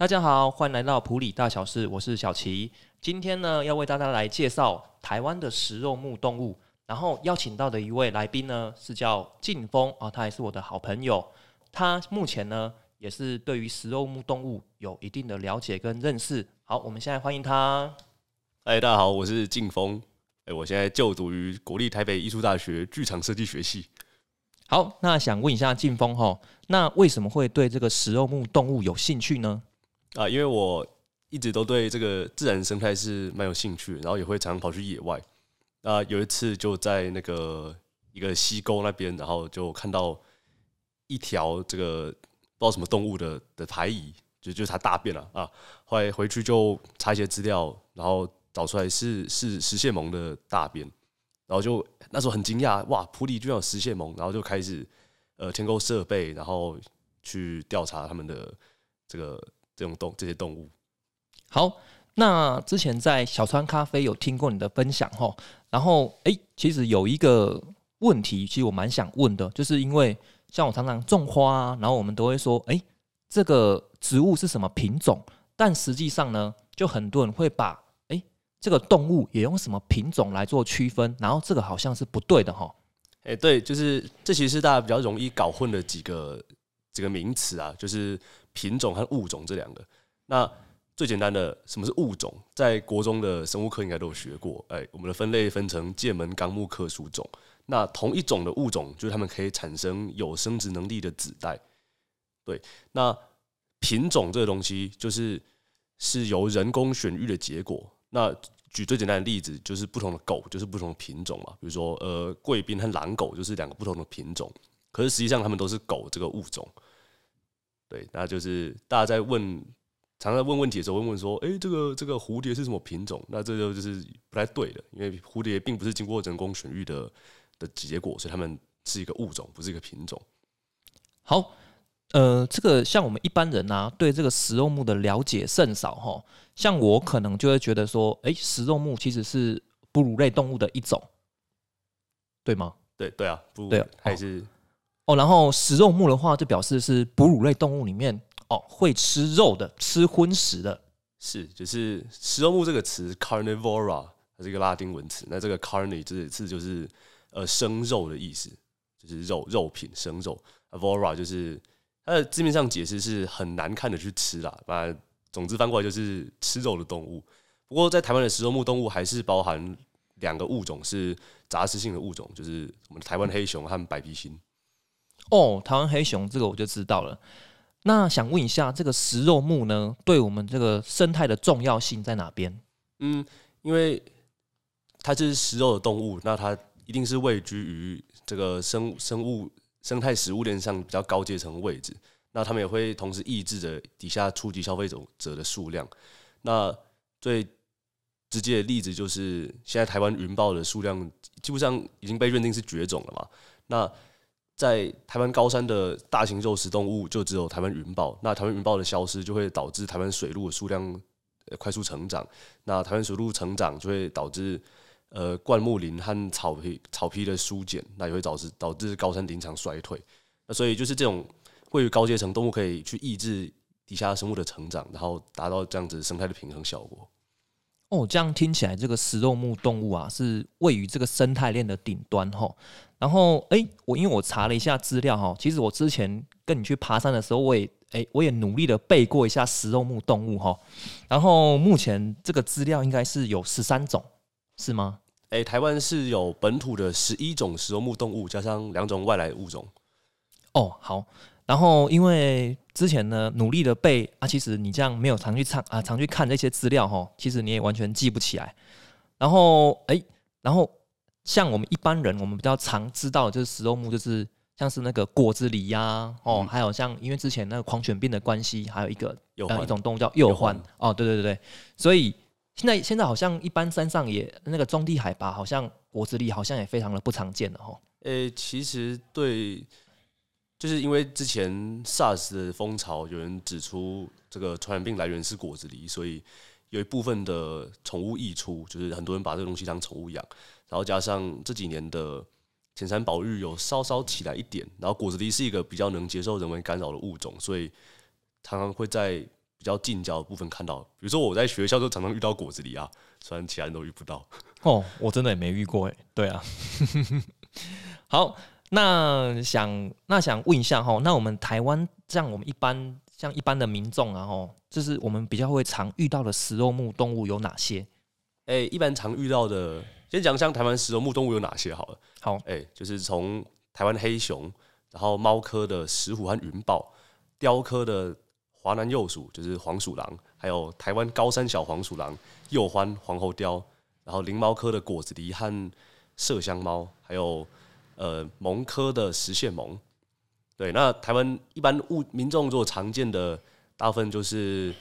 大家好，欢迎来到普里大小事，我是小齐。今天呢，要为大家来介绍台湾的食肉目动物，然后邀请到的一位来宾呢是叫劲峰啊，他也是我的好朋友。他目前呢也是对于食肉目动物有一定的了解跟认识。好，我们现在欢迎他。嗨，大家好，我是劲峰。哎，我现在就读于国立台北艺术大学剧场设计学系。好，那想问一下劲峰哈，那为什么会对这个食肉目动物有兴趣呢？啊，因为我一直都对这个自然生态是蛮有兴趣，然后也会常常跑去野外。那有一次就在那个一个溪沟那边，然后就看到一条这个不知道什么动物的的排遗，就就是它大便了啊。后来回去就查一些资料，然后找出来是是石蟹獴的大便，然后就那时候很惊讶，哇，普里居然有石蟹獴，然后就开始呃添购设备，然后去调查他们的这个。这种动这些动物，好，那之前在小川咖啡有听过你的分享哈，然后哎，其实有一个问题，其实我蛮想问的，就是因为像我常常种花，然后我们都会说，哎，这个植物是什么品种？但实际上呢，就很多人会把哎这个动物也用什么品种来做区分，然后这个好像是不对的哈。哎，对，就是这其实是大家比较容易搞混的几个几个名词啊，就是。品种和物种这两个，那最简单的什么是物种？在国中的生物课应该都有学过。哎，我们的分类分成界门纲目科属种。那同一种的物种，就是它们可以产生有生殖能力的子代。对，那品种这个东西，就是是由人工选育的结果。那举最简单的例子，就是不同的狗就是不同的品种嘛。比如说，呃，贵宾和狼狗就是两个不同的品种，可是实际上它们都是狗这个物种。对，那就是大家在问，常常问问题的时候，问问说：“哎，这个这个蝴蝶是什么品种？”那这就就是不太对的，因为蝴蝶并不是经过人工选育的的结果，所以它们是一个物种，不是一个品种。好，呃，这个像我们一般人呢，对这个食肉目的了解甚少哈。像我可能就会觉得说：“哎，食肉目其实是哺乳类动物的一种，对吗？”对对啊，对，还是。哦，然后食肉目的话，就表示是哺乳类动物里面哦会吃肉的，吃荤食的，是就是食肉目这个词，carnivora，它是一个拉丁文词。那这个 carne 这个字就是呃生肉的意思，就是肉肉品生肉。vora 就是它的字面上解释是很难看的去吃啦，把总之翻过来就是吃肉的动物。不过在台湾的食肉目动物还是包含两个物种是杂食性的物种，就是我们台湾黑熊和白鼻心。哦，台湾黑熊这个我就知道了。那想问一下，这个食肉目呢，对我们这个生态的重要性在哪边？嗯，因为它就是食肉的动物，那它一定是位居于这个生生物生态食物链上比较高阶层的位置。那他们也会同时抑制着底下初级消费者者的数量。那最直接的例子就是，现在台湾云豹的数量基本上已经被认定是绝种了嘛？那在台湾高山的大型肉食动物就只有台湾云豹，那台湾云豹的消失就会导致台湾水鹿的数量快速成长，那台湾水鹿成长就会导致呃灌木林和草皮草皮的疏减，那也会导致导致高山林场衰退。那所以就是这种位于高阶层动物可以去抑制底下生物的成长，然后达到这样子生态的平衡效果。哦，这样听起来，这个食肉目动物啊，是位于这个生态链的顶端哈。然后，哎，我因为我查了一下资料哈，其实我之前跟你去爬山的时候，我也哎，我也努力的背过一下食肉目动物哈。然后目前这个资料应该是有十三种，是吗？哎，台湾是有本土的十一种食肉目动物，加上两种外来物种。哦，好。然后因为之前呢努力的背啊，其实你这样没有常去唱啊，常去看这些资料哈，其实你也完全记不起来。然后哎，然后像我们一般人，我们比较常知道就是食肉目，就是像是那个果子狸呀，哦，还有像因为之前那个狂犬病的关系，还有一个呃一种动物叫鼬獾哦，对对对对，所以现在现在好像一般山上也那个中地海拔，好像果子狸好像也非常的不常见了哈。呃，其实对。就是因为之前 SARS 的风潮，有人指出这个传染病来源是果子狸，所以有一部分的宠物溢出，就是很多人把这个东西当宠物养。然后加上这几年的浅山保育有稍稍起来一点，然后果子狸是一个比较能接受人为干扰的物种，所以常常会在比较近郊的部分看到。比如说我在学校就常常遇到果子狸啊，虽然其他人都遇不到。哦，我真的也没遇过哎。对啊，好，那想那想问一下哈，那我们台湾像我们一般像一般的民众啊哈，就是我们比较会常遇到的食肉目动物有哪些？哎，一般常遇到的，先讲像台湾食肉目动物有哪些好了。好，哎，就是从台湾黑熊，然后猫科的石虎和云豹，雕科的华南幼鼠，就是黄鼠狼，还有台湾高山小黄鼠狼、鼬獾、黄喉貂，然后灵猫科的果子狸和麝香猫，还有呃蒙科的石蟹虻。对，那台湾一般物民众如果常见的，大部分就是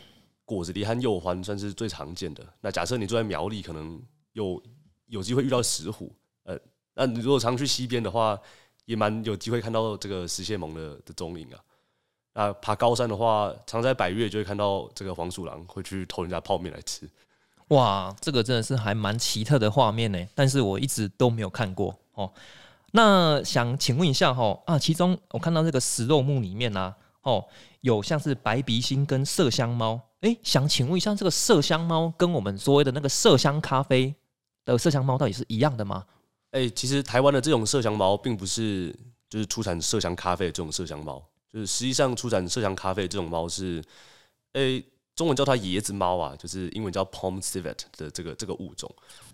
果子狸和鼬獾，算是最常见的。那假设你住在苗栗，可能有有机会遇到石虎，呃，那你如果常去西边的话，也蛮有机会看到这个石蟹虻的的踪影啊。那爬高山的话，常在百越就会看到这个黄鼠狼会去偷人家泡面来吃。哇，这个真的是还蛮奇特的画面呢，但是我一直都没有看过哦。那想请问一下哈啊，其中我看到这个食肉目里面呢，哦，有像是白鼻星跟麝香猫，哎，想请问一下，这个麝香猫跟我们所谓的那个麝香咖啡的麝香猫到底是一样的吗？哎，其实台湾的这种麝香猫并不是就是出产麝香咖啡的这种麝香猫，就是实际上出产麝香咖啡这种猫是，哎。中文叫它椰子猫啊，就是英文叫 Palm Civet 的这个这个物种。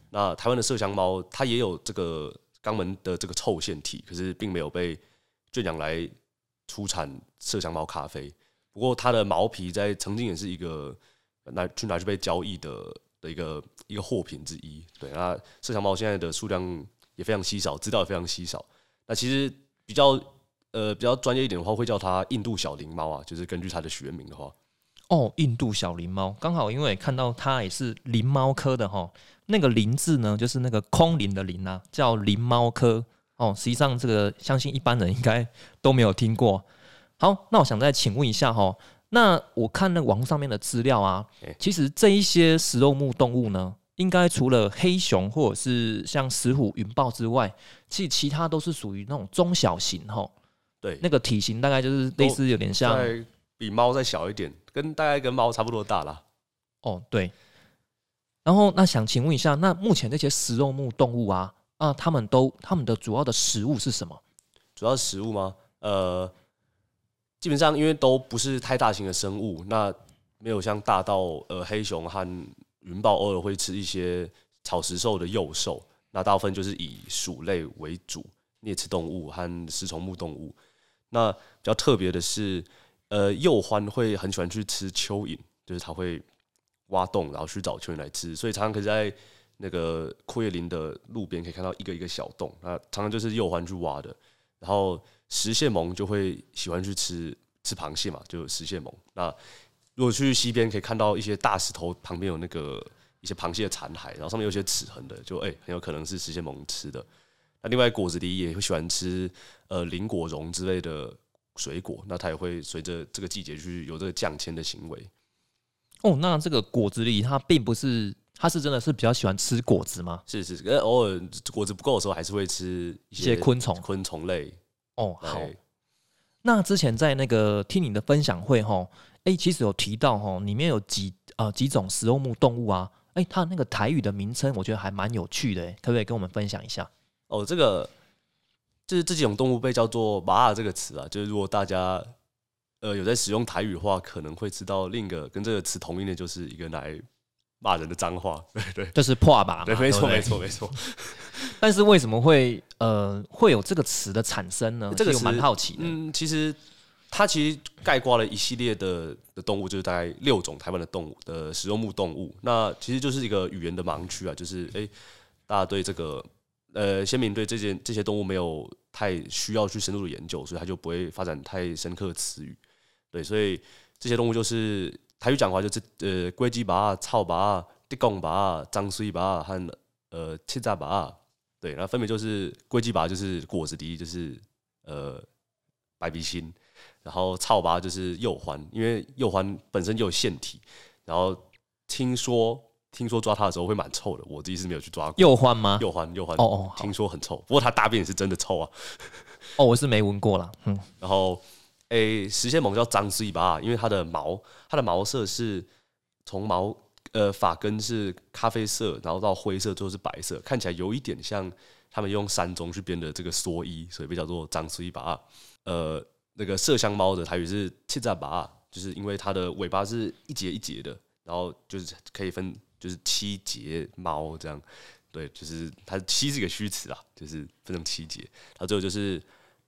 那台湾的麝香猫，它也有这个肛门的这个臭腺体，可是并没有被圈养来出产麝香猫咖啡。不过它的毛皮在曾经也是一个拿去拿去被交易的的一个一个货品之一。对，那麝香猫现在的数量也非常稀少，资料也非常稀少。那其实比较呃比较专业一点的话，会叫它印度小灵猫啊，就是根据它的学名的话。哦，印度小灵猫，刚好因为看到它也是灵猫科的哈，那个“灵”字呢，就是那个空灵的“灵”啊，叫灵猫科。哦，实际上这个相信一般人应该都没有听过。好，那我想再请问一下哈，那我看那网上面的资料啊，其实这一些食肉目动物呢，应该除了黑熊或者是像石虎、云豹之外，其实其他都是属于那种中小型哈。对，那个体型大概就是类似有点像。比猫再小一点，跟大概跟猫差不多大啦。哦，对。然后那想请问一下，那目前这些食肉目动物啊，啊，他们都他们的主要的食物是什么？主要食物吗？呃，基本上因为都不是太大型的生物，那没有像大到呃黑熊和云豹偶尔会吃一些草食兽的幼兽，那大部分就是以鼠类为主，啮齿动物和食虫目动物。那比较特别的是。呃，鼬獾会很喜欢去吃蚯蚓，就是它会挖洞，然后去找蚯蚓来吃，所以常常可以在那个阔叶林的路边可以看到一个一个小洞，那常常就是鼬獾去挖的。然后石蟹獴就会喜欢去吃吃螃蟹嘛，就石蟹獴。那如果去溪边可以看到一些大石头旁边有那个一些螃蟹的残骸，然后上面有些齿痕的，就哎很有可能是石蟹獴吃的。那另外果子狸也会喜欢吃呃林果蓉之类的。水果，那它也会随着这个季节去有这个降迁的行为。哦，那这个果子狸它并不是，它是真的是比较喜欢吃果子吗？是是，跟偶尔果子不够的时候，还是会吃一些昆虫、昆虫类。哦，好。那之前在那个听你的分享会哈，哎，其实有提到哈，里面有几呃几种食肉目动物啊，哎，它那个台语的名称，我觉得还蛮有趣的，可不可以跟我们分享一下？哦，这个。就是这几种动物被叫做“马尔”这个词啊，就是如果大家呃有在使用台语的话，可能会知道另一个跟这个词同音的，就是一个来骂人的脏话，对对，就是破吧，对，没错没错没错。但是为什么会呃会有这个词的产生呢？这个蛮好奇的。嗯，其实它其实概括了一系列的的动物，就是大概六种台湾的动物的食肉目动物。那其实就是一个语言的盲区啊，就是哎，大家对这个。呃，先民对这些这些动物没有太需要去深入的研究，所以他就不会发展太深刻的词语。对，所以这些动物就是台语讲话就是呃龟鸡拔、草拔、地公拔、张水拔和呃七杂拔。对，那分别就是龟鸡拔就是果子狸，就是呃白鼻心，然后草拔就是鼬獾，因为鼬獾本身就有腺体，然后听说。听说抓它的时候会蛮臭的，我自己是没有去抓过。鼬獾吗？鼬獾，鼬獾。哦哦，听说很臭，不过它大便也是真的臭啊。哦，我是没闻过了。嗯，然后，哎，诶，实线獴叫张斯一巴，因为它的毛，它的毛色是从毛呃发根是咖啡色，然后到灰色，最后是白色，看起来有一点像他们用山中去编的这个蓑衣，所以被叫做张斯一巴。呃，那个麝香猫的台语是七扎巴，就是因为它的尾巴是一节一节的，然后就是可以分就是七节猫这样。对，就是它七是一个虚词啊，就是分成七节。它最后就是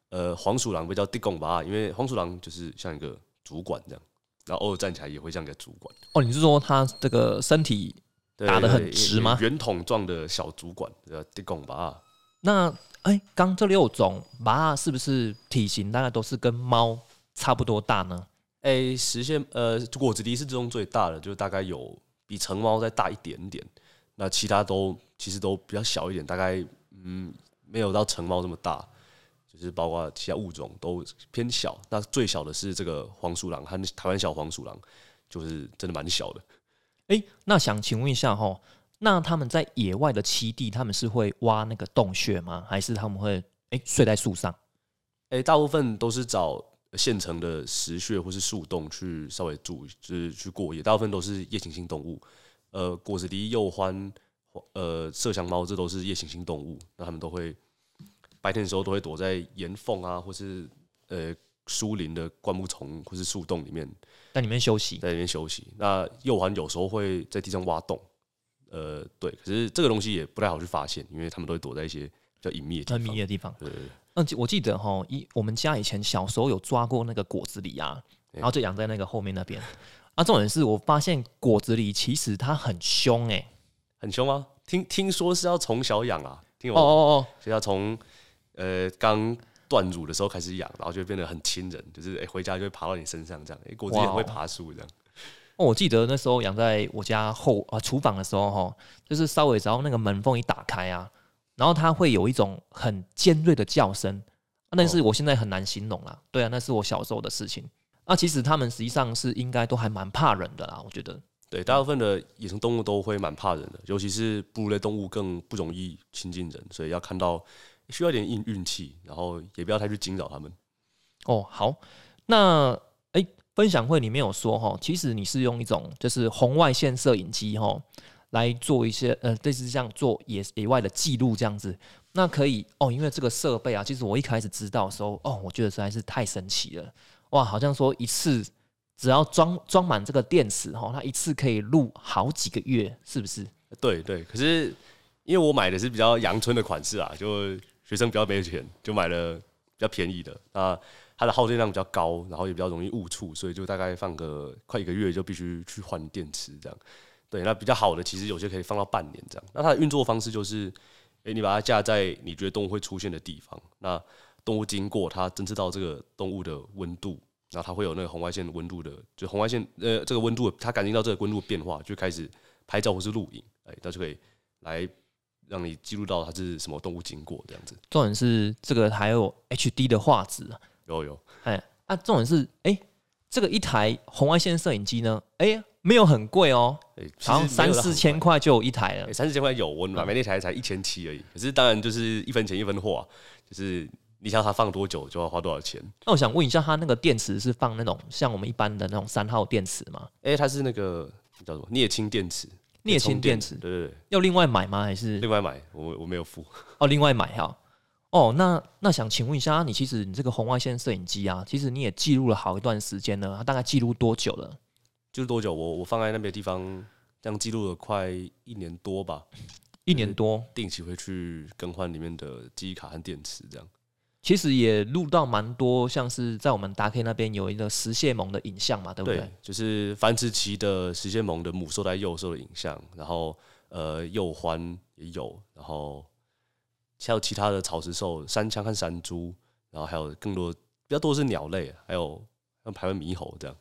呃黄鼠狼被叫地拱吧，因为黄鼠狼就是像一个主管这样，然后偶尔站起来也会像个主管。哦，你是说它这个身体打得很直吗？圆筒状的小主管叫地拱吧。那哎，刚这六种马是不是体型大概都是跟猫差不多大呢？哎，实现呃果子狸是之中最大的，就大概有比成猫再大一点点。那其他都其实都比较小一点，大概嗯没有到成猫这么大，就是包括其他物种都偏小。那最小的是这个黄鼠狼，和台湾小黄鼠狼，就是真的蛮小的。哎，那想请问一下哈，那他们在野外的栖地，他们是会挖那个洞穴吗？还是他们会哎睡在树上？哎，大部分都是找现成的石穴或是树洞去稍微住，就是去过夜。大部分都是夜行性动物。呃，果子狸、鼬獾、呃，麝香猫，这都是夜行性动物。那它们都会白天的时候都会躲在岩缝啊，或是呃树林的灌木丛或是树洞里面，在里面休息，在里面休息。那鼬獾有时候会在地上挖洞，呃，对。可是这个东西也不太好去发现，因为它们都会躲在一些比较隐秘的、很密的地方。对，嗯，我记得哈，一我们家以前小时候有抓过那个果子狸啊，然后就养在那个后面那边。啊，重点是我发现果子狸其实它很凶哎，很凶吗？听听说是要从小养啊，听哦哦哦，所以要从呃刚断乳的时候开始养，然后就变得很亲人，就是哎回家就会爬到你身上这样，哎果子狸会爬树这样。哦，我记得那时候养在我家后啊厨房的时候哈，就是稍微只要那个门缝一打开啊，然后它会有一种很尖锐的叫声，那是我现在很难形容了。对啊，那是我小时候的事情。那其实他们实际上是应该都还蛮怕人的啦，我觉得。对，大部分的野生动物都会蛮怕人的，尤其是哺乳类动物更不容易亲近人，所以要看到需要点运运气，然后也不要太去惊扰他们。哦，好，那哎，分享会里面有说哈，其实你是用一种就是红外线摄影机哈来做一些呃类似这样做野野外的记录这样子，那可以哦，因为这个设备啊，其实我一开始知道的时候哦，我觉得实在是太神奇了。哇，好像说一次只要装装满这个电池哈，它一次可以录好几个月，是不是？对对，可是因为我买的是比较阳春的款式啊，就学生比较没有钱，就买了比较便宜的。那它的耗电量比较高，然后也比较容易误触，所以就大概放个快一个月就必须去换电池这样。对，那比较好的其实有些可以放到半年这样。那它的运作方式就是，诶，你把它架在你觉得动物会出现的地方，那。动物经过，它侦测到这个动物的温度，然后它会有那个红外线温度的，就红外线呃这个温度，它感应到这个温度变化，就开始拍照或是录影，哎，它就可以来让你记录到它是什么动物经过这样子。重点是这个还有 HD 的画质，有有，哎啊，重点是哎，这个一台红外线摄影机呢，哎，没有很贵哦，好像三四千块就有一台了，三四千块有，我买那台才一千七而已，可是当然就是一分钱一分货，啊就是。你想它放多久就要花多少钱？那我想问一下，它那个电池是放那种像我们一般的那种三号电池吗？哎，它是那个叫做镍氢电池，镍氢电池，对对对，要另外买吗？还是另外买？我我没有付哦，另外买哈。哦，那那想请问一下，你其实你这个红外线摄影机啊，其实你也记录了好一段时间了，它大概记录多久了？记录多久？我我放在那边地方，这样记录了快一年多吧，一年多，定期会去更换里面的记忆卡和电池，这样。其实也录到蛮多，像是在我们达 K 那边有一个石蟹獴的影像嘛，对不对？就是繁殖期的石蟹獴的母兽带幼兽的影像，然后呃幼獾也有，然后还有其他的草食兽，山羌和山猪，然后还有更多比较多是鸟类，还有像台湾猕猴这样。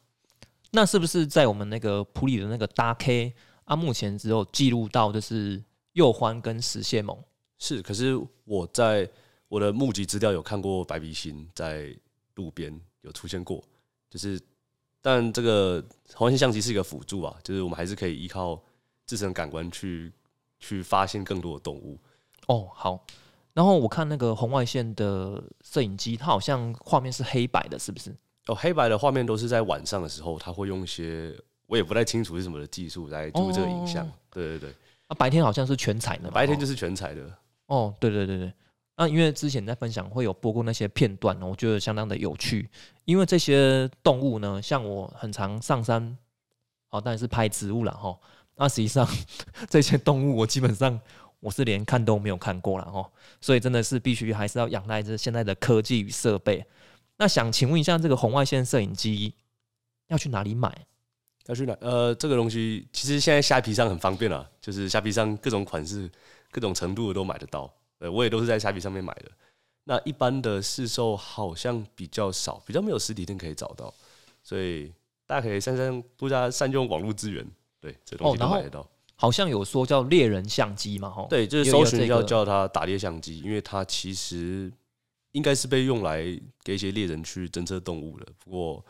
那是不是在我们那个普里的那个大 K 啊？目前只有记录到就是幼獾跟石蟹獴。是，可是我在。我的目击资料有看过白鼻星在路边有出现过，就是，但这个红外线相机是一个辅助啊，就是我们还是可以依靠自身感官去去发现更多的动物。哦，好。然后我看那个红外线的摄影机，它好像画面是黑白的，是不是？哦，黑白的画面都是在晚上的时候，他会用一些我也不太清楚是什么的技术来录这个影像。哦对对对，啊，白天好像是全彩的白天就是全彩的。哦，对对对对。那因为之前在分享会有播过那些片段哦，我觉得相当的有趣。因为这些动物呢，像我很常上山，哦，当然是拍植物了哈。那实际上 这些动物我基本上我是连看都没有看过了哈，所以真的是必须还是要仰赖这现在的科技与设备。那想请问一下，这个红外线摄影机要去哪里买？要去哪？呃，这个东西其实现在虾皮上很方便啊，就是虾皮上各种款式、各种程度的都买得到。呃，我也都是在虾皮上面买的。那一般的市售好像比较少，比较没有实体店可以找到，所以大家可以善善多加善用网络资源，对，这东西都买得到。好像有说叫猎人相机嘛，哈，对，就是搜寻要叫它打猎相机，因为它其实应该是被用来给一些猎人去侦测动物的。不过，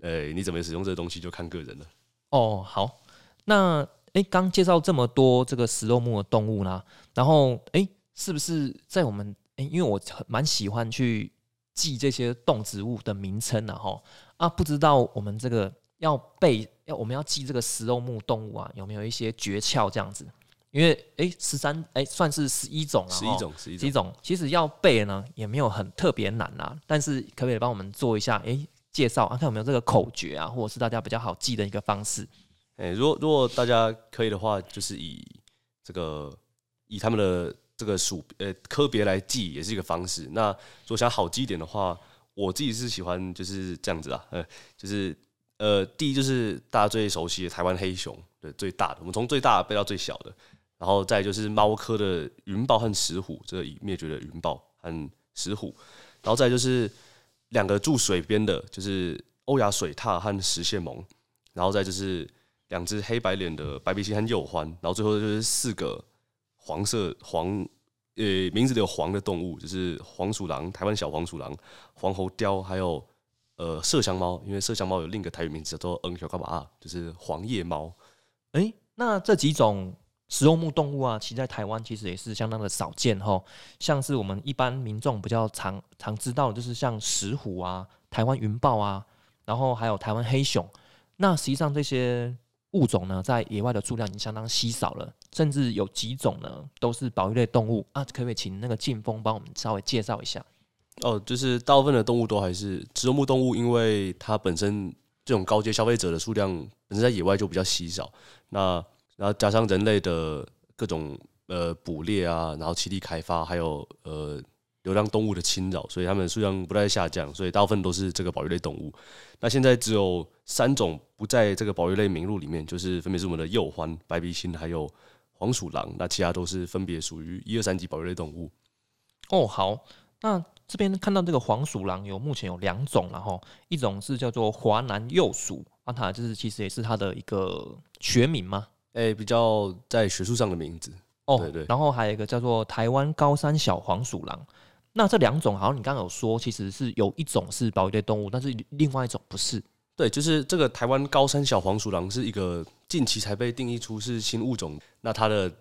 呃，你怎么使用这东西就看个人了。哦，好，那诶，刚介绍这么多这个食肉目的动物呢，然后诶，是不是在我们诶，因为我蛮喜欢去记这些动植物的名称的哈啊，不知道我们这个要背要我们要记这个食肉目动物啊，有没有一些诀窍这样子？因为哎，十三哎算是十一种了，十一种，十一种。其实要背呢也没有很特别难啦，但是可不可以帮我们做一下哎介绍啊，看有没有这个口诀啊，或者是大家比较好记的一个方式？哎、如果如果大家可以的话，就是以这个以他们的这个属呃科别来记，也是一个方式。那如果想好记一点的话，我自己是喜欢就是这样子啊，呃，就是呃，第一就是大家最熟悉的台湾黑熊，对，最大的，我们从最大的背到最小的，然后再就是猫科的云豹和石虎，这个已灭绝的云豹和石虎，然后再就是两个住水边的，就是欧亚水獭和石蟹獴，然后再就是两只黑白脸的白鼻星和鼬獾，然后最后就是四个黄色黄呃名字里有黄的动物，就是黄鼠狼、台湾小黄鼠狼、黄喉貂，还有呃麝香猫，因为麝香猫有另一个台语名字叫做嗯小嘎巴，就是黄叶猫。诶，那这几种食肉目动物啊，其实在台湾其实也是相当的少见哈。像是我们一般民众比较常常知道的，就是像石虎啊、台湾云豹啊，然后还有台湾黑熊。那实际上这些物种呢，在野外的数量已经相当稀少了，甚至有几种呢都是保育类动物啊。可不可以请那个劲风帮我们稍微介绍一下？哦，就是大部分的动物都还是食肉目动物，因为它本身这种高阶消费者的数量本身在野外就比较稀少，那然后加上人类的各种呃捕猎啊，然后栖地开发，还有呃流浪动物的侵扰，所以它们数量不断下降，所以大部分都是这个保育类动物。那现在只有三种不在这个保育类名录里面，就是分别是我们的鼬獾、白鼻星还有黄鼠狼，那其他都是分别属于一二三级保育类动物。哦，好，那这边看到这个黄鼠狼有目前有两种了哈，一种是叫做华南幼鼠，啊，它就是其实也是它的一个学名嘛。诶、比较在学术上的名字。哦，对对然后还有一个叫做台湾高山小黄鼠狼。那这两种好像你刚刚有说，其实是有一种是保育类动物，但是另外一种不是。对，就是这个台湾高山小黄鼠狼是一个近期才被定义出是新物种，那它的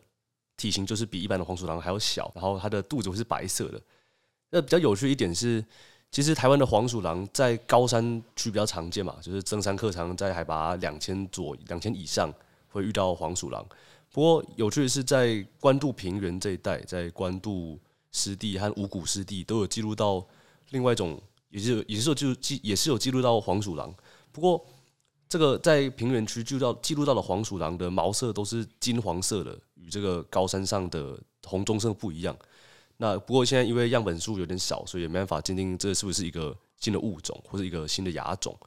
体型就是比一般的黄鼠狼还要小，然后它的肚子会是白色的。那比较有趣一点是，其实台湾的黄鼠狼在高山区比较常见嘛，就是登山客常在海拔两千左两千以上会遇到黄鼠狼。不过有趣的是，在关渡平原这一带，在关渡湿地和五谷湿地都有记录到另外一种，也是也是有记录记也是有记录到黄鼠狼。不过这个在平原区记录到记录到的黄鼠狼的毛色都是金黄色的，与这个高山上的红棕色不一样。那不过现在因为样本数有点少，所以也没办法鉴定这是不是一个新的物种或者一个新的亚种。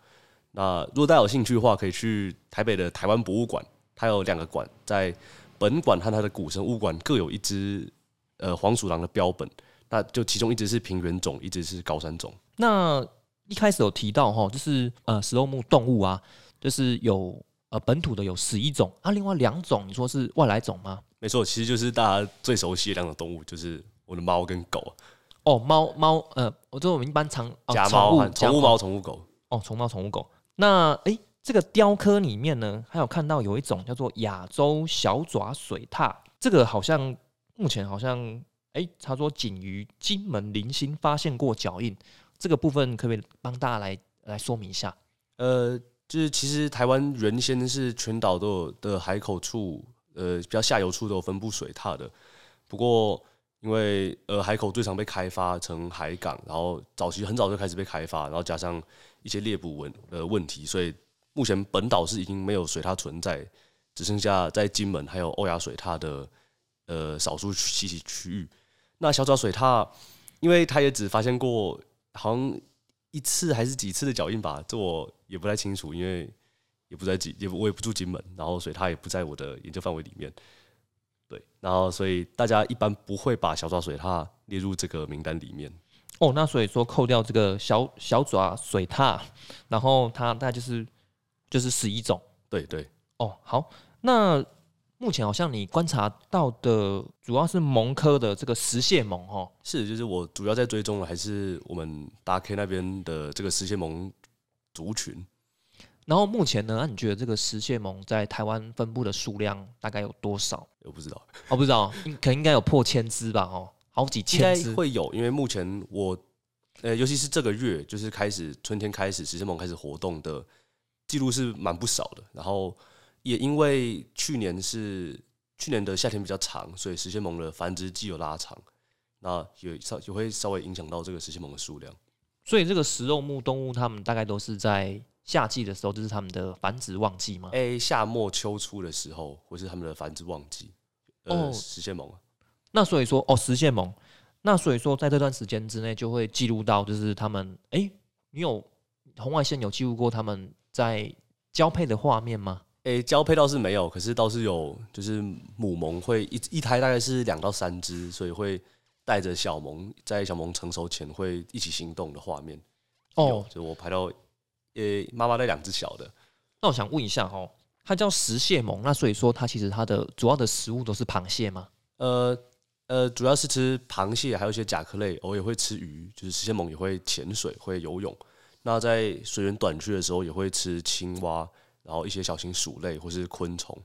那如果大家有兴趣的话，可以去台北的台湾博物馆，它有两个馆，在本馆和它的古生物馆各有一只呃黄鼠狼的标本，那就其中一只是平原种，一只是高山种。那一开始有提到哈，就是呃食肉目动物啊，就是有呃本土的有十一种啊，另外两种你说是外来种吗？没错，其实就是大家最熟悉的两种动物，就是我的猫跟狗，哦，猫猫呃，我这我们一般常哦家猫宠物宠物猫、宠物狗。哦，宠猫、宠物狗。那诶，这个雕刻里面呢，还有看到有一种叫做亚洲小爪水獭，这个好像目前好像诶，他说仅于金门零星发现过脚印，这个部分可不可以帮大家来来说明一下。呃，就是其实台湾原先是全岛都有的海口处，呃，比较下游处都有分布水獭的。不过因为呃海口最常被开发成海港，然后早期很早就开始被开发，然后加上一些猎捕问呃问题，所以目前本岛是已经没有水獭存在，只剩下在金门还有欧亚水獭的呃少数栖息区域。那小爪水獭，因为它也只发现过好像一次还是几次的脚印吧，这我也不太清楚，因为也不在金，也我也不住金门，然后水獭也不在我的研究范围里面。对，然后所以大家一般不会把小爪水獭列入这个名单里面。哦，那所以说扣掉这个小小爪水獭，然后它大概就是就是十一种。对对，哦，好，那目前好像你观察到的主要是蒙科的这个石蟹虻哦，是就是我主要在追踪的还是我们大 K 那边的这个石蟹虻族群。然后目前呢，那你觉得这个石蟹虻在台湾分布的数量大概有多少？我不知道，哦，不知道，应可能应该有破千只吧？哦，好几千只。会有，因为目前我呃，尤其是这个月，就是开始春天开始，石蟹虻开始活动的记录是蛮不少的。然后也因为去年是去年的夏天比较长，所以石蟹獴的繁殖季有拉长，那也稍也会稍微影响到这个石蟹獴的数量。所以这个食肉目动物，它们大概都是在夏季的时候，就是它们的繁殖旺季吗？哎、夏末秋初的时候，或是它们的繁殖旺季，呃，哦石蟹虻啊，那所以说，哦，石蟹獴，那所以说，在这段时间之内，就会记录到，就是他们，哎、你有红外线有记录过他们在交配的画面吗？诶、交配倒是没有，可是倒是有，就是母萌会一一胎大概是两到三只，所以会带着小萌在小萌成熟前会一起行动的画面。哦，就我拍到，呃、妈妈带两只小的，那我想问一下哦，它叫石蟹萌，那所以说它其实它的主要的食物都是螃蟹吗？呃呃，主要是吃螃蟹，还有一些甲壳类，偶尔也会吃鱼，就是石蟹萌也会潜水，会游泳。那在水源短缺的时候，也会吃青蛙，然后一些小型鼠类或是昆虫。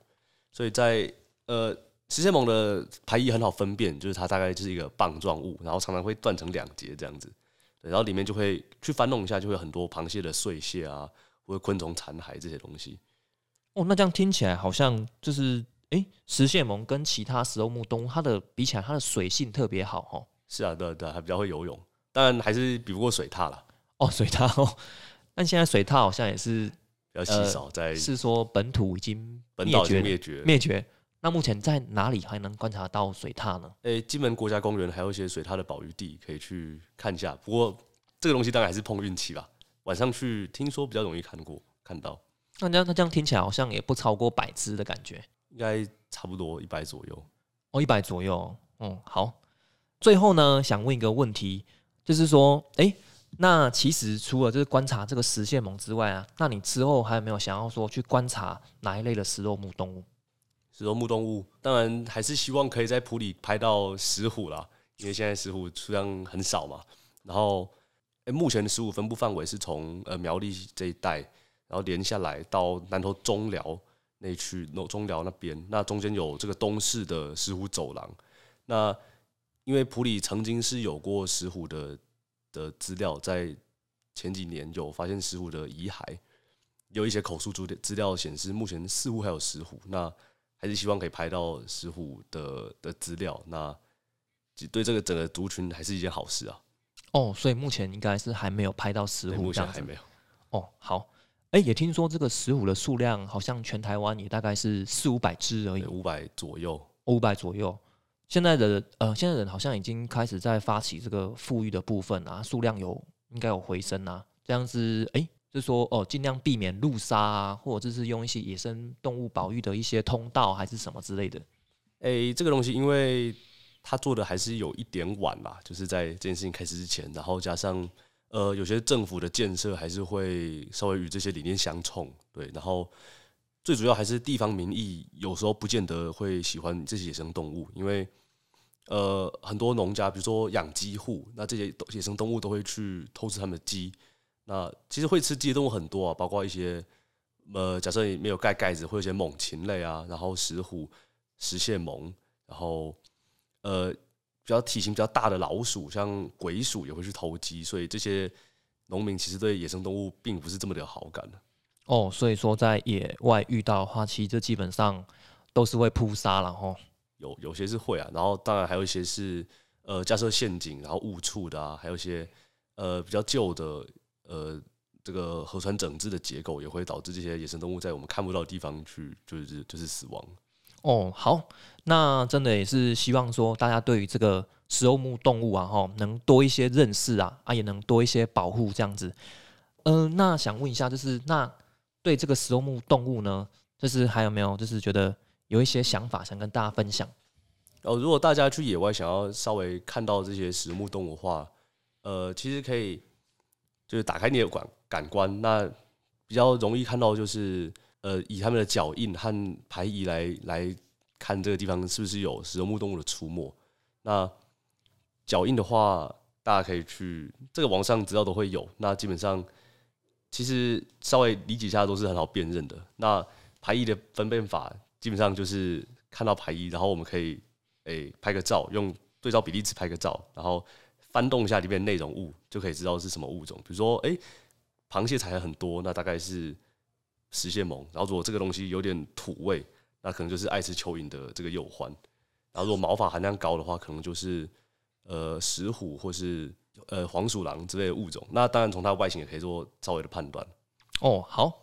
所以在呃石蟹虻的排异很好分辨，就是它大概就是一个棒状物，然后常常会断成两截这样子。对然后里面就会去翻弄一下，就会有很多螃蟹的碎屑啊，或者昆虫残骸这些东西。哦，那这样听起来好像就是，哎、石蟹虻跟其他食肉目动物，它的比起来，它的水性特别好哦。是啊，对啊对啊，还比较会游泳，当然还是比不过水獭啦，哦，水獭哦，但现在水獭好像也是比较稀少，在是说本土已经本岛已经绝灭绝。灭绝。那目前在哪里还能观察到水獭呢？诶、金门国家公园还有一些水獭的保育地可以去看一下。不过这个东西当然还是碰运气吧。晚上去听说比较容易看过看到，那这样那这样听起来好像也不超过百只的感觉应该差不多一百左右。哦，一百左右。嗯，好。最后呢，想问一个问题，就是说，诶，那其实除了就是观察这个石蟹虻之外啊，那你之后还有没有想要说去观察哪一类的食肉目动物？食肉目动物当然还是希望可以在普里拍到石虎啦，因为现在石虎数量很少嘛。然后，诶、目前的石虎分布范围是从呃苗栗这一带，然后连下来到南投中寮那区，中寮那边，那中间有这个东市的石虎走廊。那因为普里曾经是有过石虎的的资料，在前几年有发现石虎的遗骸，有一些口述资资料显示，目前似乎还有石虎。那还是希望可以拍到石虎的的资料，那对这个整个族群还是一件好事啊。哦，所以目前应该是还没有拍到石虎目前还。没有。哦，好。哎、也听说这个石虎的数量好像全台湾也大概是四五百只而已，五百左右。五百左右。现在的呃，现在人好像已经开始在发起这个富裕的部分啊，数量有应该有回升啊。这样子，哎、就说哦，尽量避免路杀啊，或者就是用一些野生动物保育的一些通道，还是什么之类的。诶、这个东西因为他做的还是有一点晚啦，就是在这件事情开始之前，然后加上呃，有些政府的建设还是会稍微与这些理念相冲，对，然后最主要还是地方民意有时候不见得会喜欢这些野生动物，因为呃，很多农家比如说养鸡户，那这些野生动物都会去偷吃他们的鸡，那其实会吃鸡的动物很多啊，包括一些呃，假设你没有盖盖子，会有一些猛禽类啊，然后石虎、石蟹獴，然后呃比较体型比较大的老鼠，像鬼鼠也会去偷鸡，所以这些农民其实对野生动物并不是这么的有好感的。哦，所以说在野外遇到的话，其实这基本上都是会扑杀了吼。有有些是会啊，然后当然还有一些是呃架设陷阱然后误触的啊，还有一些呃比较旧的呃这个河川整治的结构，也会导致这些野生动物在我们看不到的地方去就是就是死亡。哦，好，那真的也是希望说大家对于这个食肉目动物啊，哈，能多一些认识啊，啊，也能多一些保护这样子。嗯，那想问一下，就是那对这个食肉目动物呢，就是还有没有就是觉得有一些想法想跟大家分享？哦，如果大家去野外想要稍微看到这些食目动物的话，呃，其实可以就是打开你的感感官，那比较容易看到就是呃，以他们的脚印和排遗来来看这个地方是不是有食肉目动物的出没。那脚印的话，大家可以去这个网上资料都会有。那基本上其实稍微理解一下都是很好辨认的。那排异的分辨法基本上就是看到排异，然后我们可以。诶，拍个照，用对照比例尺拍个照，然后翻动一下里面内容物，就可以知道是什么物种。比如说，诶，螃蟹材很多，那大概是石蟹獴。然后如果这个东西有点土味，那可能就是爱吃蚯蚓的这个幼獾。然后如果毛发含量高的话，可能就是呃石虎或是呃黄鼠狼之类的物种。那当然从它外形也可以做稍微的判断。哦，好。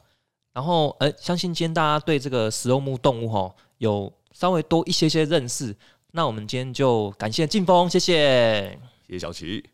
然后，呃，相信今天大家对这个食肉目动物哈有稍微多一些些认识。那我们今天就感谢劲风，谢谢，谢谢小齐。